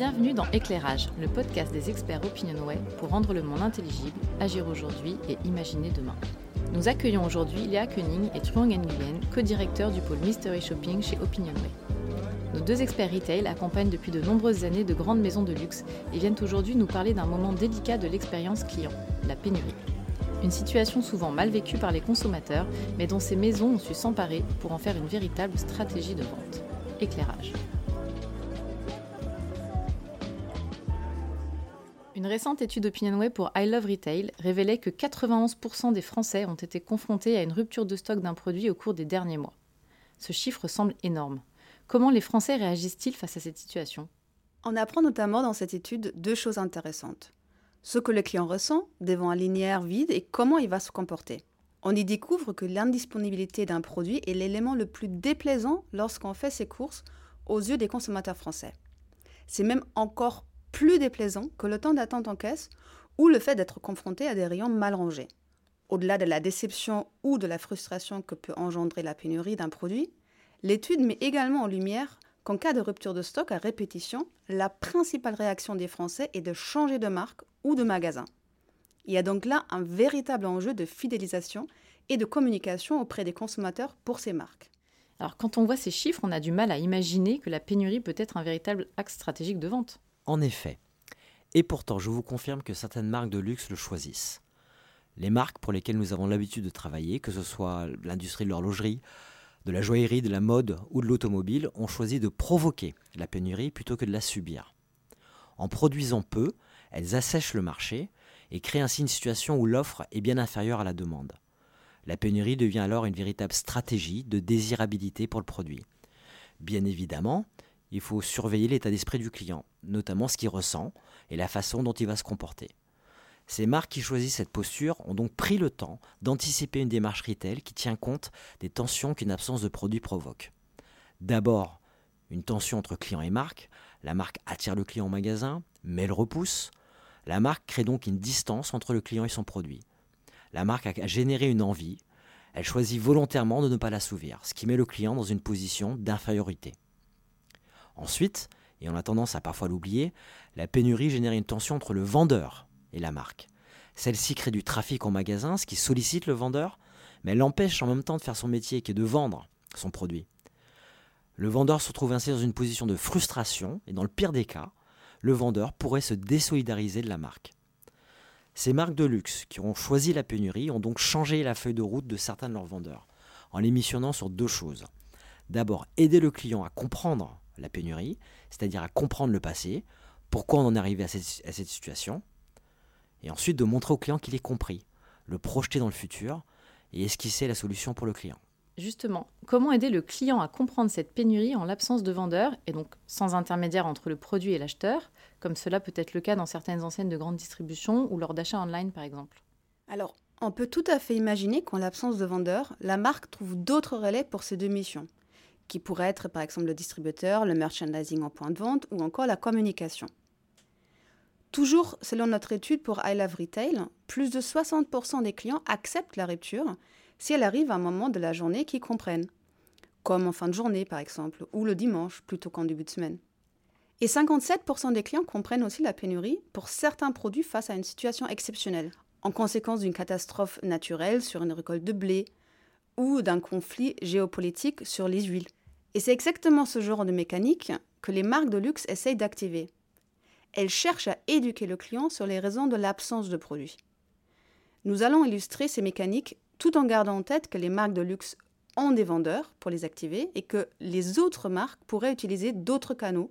Bienvenue dans Éclairage, le podcast des experts Opinionway pour rendre le monde intelligible, agir aujourd'hui et imaginer demain. Nous accueillons aujourd'hui Léa Koenig et Truong Nguyen, co-directeurs du pôle Mystery Shopping chez Opinionway. Nos deux experts retail accompagnent depuis de nombreuses années de grandes maisons de luxe et viennent aujourd'hui nous parler d'un moment délicat de l'expérience client, la pénurie. Une situation souvent mal vécue par les consommateurs, mais dont ces maisons ont su s'emparer pour en faire une véritable stratégie de vente. Éclairage. Une récente étude OpinionWay pour I Love Retail révélait que 91% des Français ont été confrontés à une rupture de stock d'un produit au cours des derniers mois. Ce chiffre semble énorme. Comment les Français réagissent-ils face à cette situation? On apprend notamment dans cette étude deux choses intéressantes. Ce que le client ressent devant un linéaire vide et comment il va se comporter. On y découvre que l'indisponibilité d'un produit est l'élément le plus déplaisant lorsqu'on fait ses courses aux yeux des consommateurs français. C'est même encore plus déplaisant que le temps d'attente en caisse ou le fait d'être confronté à des rayons mal rangés. Au-delà de la déception ou de la frustration que peut engendrer la pénurie d'un produit, l'étude met également en lumière qu'en cas de rupture de stock à répétition, la principale réaction des Français est de changer de marque ou de magasin. Il y a donc là un véritable enjeu de fidélisation et de communication auprès des consommateurs pour ces marques. Alors quand on voit ces chiffres, on a du mal à imaginer que la pénurie peut être un véritable axe stratégique de vente. En effet. Et pourtant, je vous confirme que certaines marques de luxe le choisissent. Les marques pour lesquelles nous avons l'habitude de travailler, que ce soit l'industrie de l'horlogerie, de la joaillerie, de la mode ou de l'automobile, ont choisi de provoquer la pénurie plutôt que de la subir. En produisant peu, elles assèchent le marché et créent ainsi une situation où l'offre est bien inférieure à la demande. La pénurie devient alors une véritable stratégie de désirabilité pour le produit. Bien évidemment, il faut surveiller l'état d'esprit du client, notamment ce qu'il ressent et la façon dont il va se comporter. Ces marques qui choisissent cette posture ont donc pris le temps d'anticiper une démarche retail qui tient compte des tensions qu'une absence de produit provoque. D'abord, une tension entre client et marque. La marque attire le client au magasin, mais le repousse. La marque crée donc une distance entre le client et son produit. La marque a généré une envie. Elle choisit volontairement de ne pas l'assouvir, ce qui met le client dans une position d'infériorité. Ensuite, et on a tendance à parfois l'oublier, la pénurie génère une tension entre le vendeur et la marque. Celle-ci crée du trafic en magasin, ce qui sollicite le vendeur, mais l'empêche en même temps de faire son métier qui est de vendre son produit. Le vendeur se retrouve ainsi dans une position de frustration, et dans le pire des cas, le vendeur pourrait se désolidariser de la marque. Ces marques de luxe qui ont choisi la pénurie ont donc changé la feuille de route de certains de leurs vendeurs, en les missionnant sur deux choses. D'abord, aider le client à comprendre la pénurie, c'est-à-dire à comprendre le passé, pourquoi on en est arrivé à cette, à cette situation, et ensuite de montrer au client qu'il est compris, le projeter dans le futur et esquisser la solution pour le client. Justement, comment aider le client à comprendre cette pénurie en l'absence de vendeur et donc sans intermédiaire entre le produit et l'acheteur, comme cela peut être le cas dans certaines enseignes de grande distribution ou lors d'achats online par exemple? Alors, on peut tout à fait imaginer qu'en l'absence de vendeur, la marque trouve d'autres relais pour ces deux missions, qui pourraient être par exemple le distributeur, le merchandising en point de vente ou encore la communication. Toujours selon notre étude pour I Retail, plus de 60% des clients acceptent la rupture si elle arrive à un moment de la journée qu'ils comprennent, comme en fin de journée par exemple, ou le dimanche plutôt qu'en début de semaine. Et 57% des clients comprennent aussi la pénurie pour certains produits face à une situation exceptionnelle, en conséquence d'une catastrophe naturelle sur une récolte de blé ou d'un conflit géopolitique sur les huiles. Et c'est exactement ce genre de mécanique que les marques de luxe essayent d'activer elle cherche à éduquer le client sur les raisons de l'absence de produits. Nous allons illustrer ces mécaniques tout en gardant en tête que les marques de luxe ont des vendeurs pour les activer et que les autres marques pourraient utiliser d'autres canaux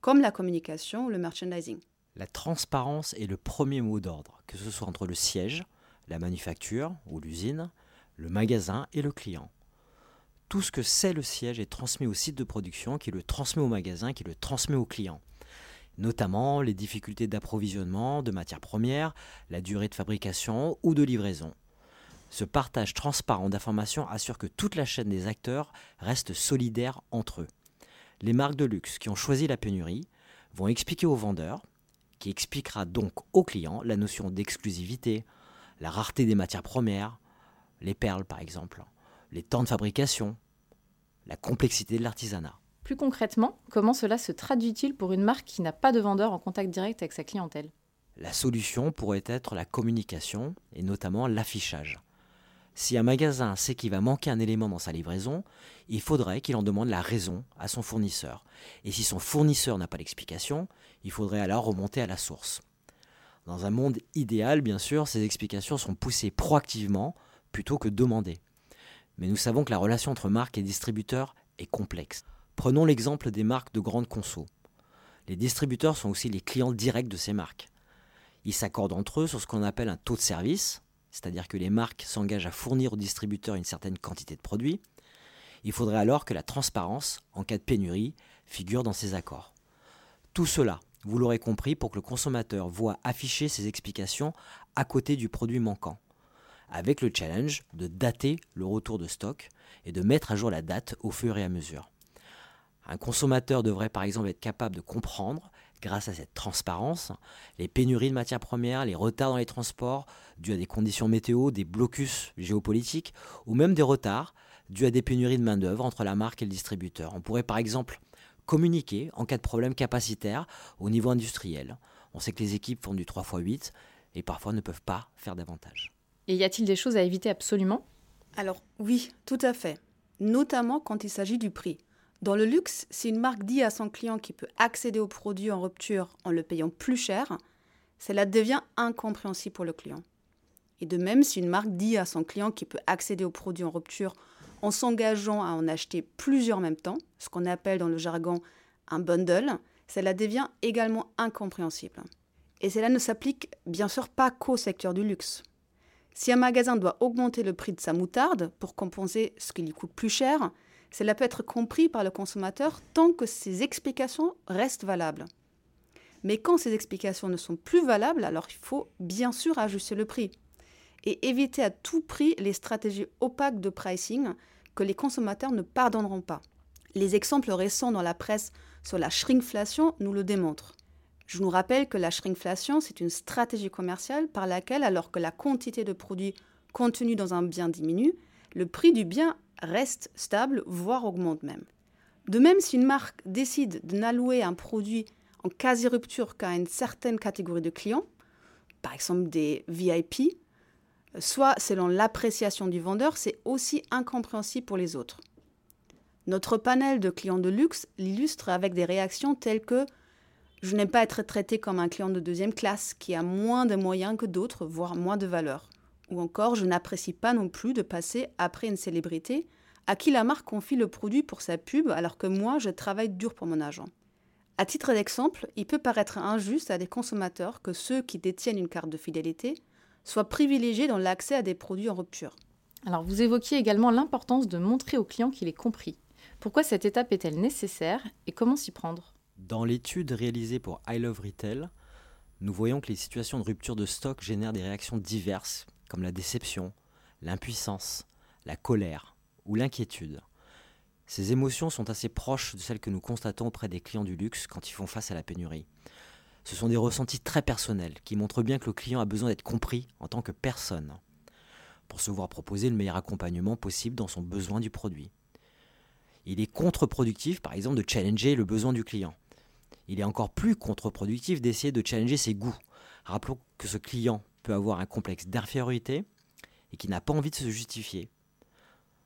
comme la communication ou le merchandising. La transparence est le premier mot d'ordre, que ce soit entre le siège, la manufacture ou l'usine, le magasin et le client. Tout ce que c'est le siège est transmis au site de production qui le transmet au magasin qui le transmet au client notamment les difficultés d'approvisionnement de matières premières, la durée de fabrication ou de livraison. Ce partage transparent d'informations assure que toute la chaîne des acteurs reste solidaire entre eux. Les marques de luxe qui ont choisi la pénurie vont expliquer aux vendeurs, qui expliquera donc aux clients la notion d'exclusivité, la rareté des matières premières, les perles par exemple, les temps de fabrication, la complexité de l'artisanat. Plus concrètement, comment cela se traduit-il pour une marque qui n'a pas de vendeur en contact direct avec sa clientèle? La solution pourrait être la communication et notamment l'affichage. Si un magasin sait qu'il va manquer un élément dans sa livraison, il faudrait qu'il en demande la raison à son fournisseur. Et si son fournisseur n'a pas l'explication, il faudrait alors remonter à la source. Dans un monde idéal, bien sûr, ces explications sont poussées proactivement plutôt que demandées. Mais nous savons que la relation entre marque et distributeur est complexe. Prenons l'exemple des marques de grande conso. Les distributeurs sont aussi les clients directs de ces marques. Ils s'accordent entre eux sur ce qu'on appelle un taux de service, c'est-à-dire que les marques s'engagent à fournir aux distributeurs une certaine quantité de produits, il faudrait alors que la transparence, en cas de pénurie, figure dans ces accords. Tout cela, vous l'aurez compris, pour que le consommateur voit afficher ses explications à côté du produit manquant, avec le challenge de dater le retour de stock et de mettre à jour la date au fur et à mesure. Un consommateur devrait par exemple être capable de comprendre grâce à cette transparence, les pénuries de matières premières, les retards dans les transports dus à des conditions météo, des blocus géopolitiques, ou même des retards dus à des pénuries de main-d'œuvre entre la marque et le distributeur. On pourrait par exemple communiquer en cas de problème capacitaire au niveau industriel. On sait que les équipes font du 3x8 et parfois ne peuvent pas faire davantage. Et y a-t-il des choses à éviter absolument? Alors oui, tout à fait, notamment quand il s'agit du prix. Dans le luxe, si une marque dit à son client qu'il peut accéder au produit en rupture en le payant plus cher, cela devient incompréhensible pour le client. Et de même, si une marque dit à son client qu'il peut accéder au produit en rupture en s'engageant à en acheter plusieurs en même temps, ce qu'on appelle dans le jargon un bundle, cela devient également incompréhensible. Et cela ne s'applique bien sûr pas qu'au secteur du luxe. Si un magasin doit augmenter le prix de sa moutarde pour compenser ce qui lui coûte plus cher, cela peut être compris par le consommateur tant que ces explications restent valables. Mais quand ces explications ne sont plus valables, alors il faut bien sûr ajuster le prix et éviter à tout prix les stratégies opaques de pricing que les consommateurs ne pardonneront pas. Les exemples récents dans la presse sur la shrinkflation nous le démontrent. Je nous rappelle que la shrinkflation, c'est une stratégie commerciale par laquelle, alors que la quantité de produits contenus dans un bien diminue, le prix du bien reste stable, voire augmente même. De même, si une marque décide de n'allouer un produit en quasi-rupture qu'à une certaine catégorie de clients, par exemple des VIP, soit selon l'appréciation du vendeur, c'est aussi incompréhensible pour les autres. Notre panel de clients de luxe l'illustre avec des réactions telles que je n'aime pas être traité comme un client de deuxième classe qui a moins de moyens que d'autres, voire moins de valeur. Ou encore, je n'apprécie pas non plus de passer après une célébrité à qui la marque confie le produit pour sa pub alors que moi, je travaille dur pour mon argent. À titre d'exemple, il peut paraître injuste à des consommateurs que ceux qui détiennent une carte de fidélité soient privilégiés dans l'accès à des produits en rupture. Alors vous évoquiez également l'importance de montrer au client qu'il est compris. Pourquoi cette étape est-elle nécessaire et comment s'y prendre? Dans l'étude réalisée pour I Love Retail, nous voyons que les situations de rupture de stock génèrent des réactions diverses comme la déception, l'impuissance, la colère ou l'inquiétude. Ces émotions sont assez proches de celles que nous constatons auprès des clients du luxe quand ils font face à la pénurie. Ce sont des ressentis très personnels qui montrent bien que le client a besoin d'être compris en tant que personne pour se voir proposer le meilleur accompagnement possible dans son besoin du produit. Il est contre-productif, par exemple, de challenger le besoin du client. Il est encore plus contre-productif d'essayer de challenger ses goûts. Rappelons que ce client peut avoir un complexe d'infériorité et qui n'a pas envie de se justifier.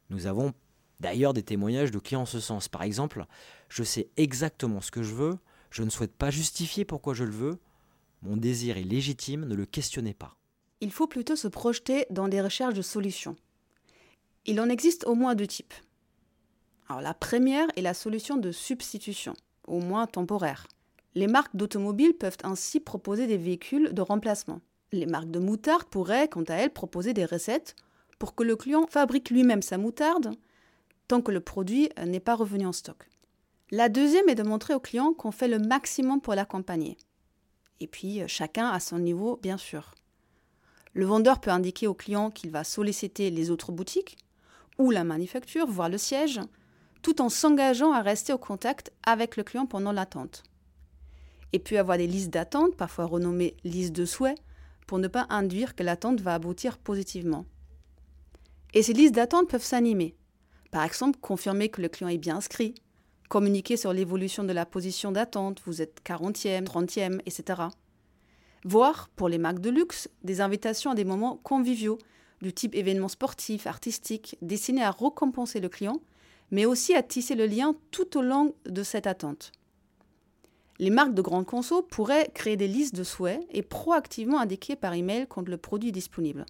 Nous avons d'ailleurs des témoignages de clients en ce sens. Par exemple, je sais exactement ce que je veux, je ne souhaite pas justifier pourquoi je le veux, mon désir est légitime, ne le questionnez pas. Il faut plutôt se projeter dans des recherches de solutions. Il en existe au moins deux types. Alors la première est la solution de substitution, au moins temporaire. Les marques d'automobiles peuvent ainsi proposer des véhicules de remplacement. Les marques de moutarde pourraient, quant à elles, proposer des recettes pour que le client fabrique lui-même sa moutarde tant que le produit n'est pas revenu en stock. La deuxième est de montrer au client qu'on fait le maximum pour l'accompagner. Et puis, chacun à son niveau, bien sûr. Le vendeur peut indiquer au client qu'il va solliciter les autres boutiques ou la manufacture, voire le siège, tout en s'engageant à rester au contact avec le client pendant l'attente. Et puis avoir des listes d'attente, parfois renommées listes de souhaits, pour ne pas induire que l'attente va aboutir positivement. Et ces listes d'attente peuvent s'animer. Par exemple, confirmer que le client est bien inscrit, communiquer sur l'évolution de la position d'attente, vous êtes 40e, 30e, etc. Voire, pour les marques de luxe, des invitations à des moments conviviaux, du type événements sportifs, artistiques, destinés à récompenser le client, mais aussi à tisser le lien tout au long de cette attente. Les marques de grandes conso pourraient créer des listes de souhaits et proactivement indiquer par email quand le produit est disponible.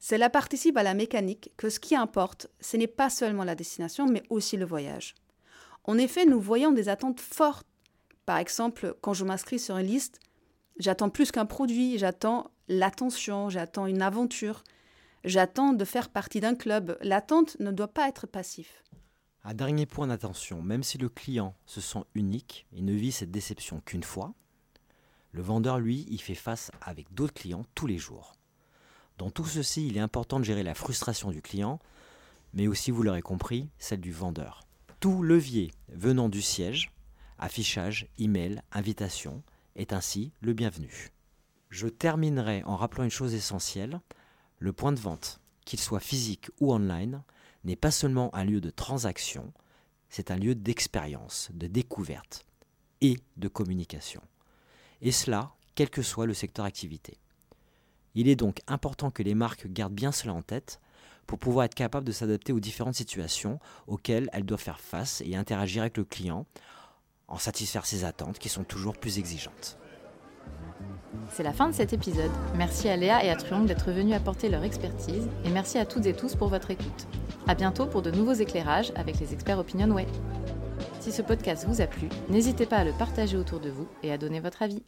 Cela participe à la mécanique que ce qui importe, ce n'est pas seulement la destination, mais aussi le voyage. En effet, nous voyons des attentes fortes. Par exemple, quand je m'inscris sur une liste, j'attends plus qu'un produit, j'attends l'attention, j'attends une aventure, j'attends de faire partie d'un club. L'attente ne doit pas être passif. Un dernier point d'attention, même si le client se sent unique et ne vit cette déception qu'une fois, le vendeur, lui, y fait face avec d'autres clients tous les jours. Dans tout ceci, il est important de gérer la frustration du client, mais aussi, vous l'aurez compris, celle du vendeur tout levier venant du siège, affichage, email, invitation, est ainsi le bienvenu. Je terminerai en rappelant une chose essentielle, le point de vente, qu'il soit physique ou online, n'est pas seulement un lieu de transaction, c'est un lieu d'expérience, de découverte et de communication. Et cela, quel que soit le secteur activité. Il est donc important que les marques gardent bien cela en tête pour pouvoir être capable de s'adapter aux différentes situations auxquelles elle doit faire face et interagir avec le client en satisfaire ses attentes qui sont toujours plus exigeantes. C'est la fin de cet épisode. Merci à Léa et à Truong d'être venus apporter leur expertise et merci à toutes et tous pour votre écoute. À bientôt pour de nouveaux éclairages avec les experts Opinionway. Si ce podcast vous a plu, n'hésitez pas à le partager autour de vous et à donner votre avis.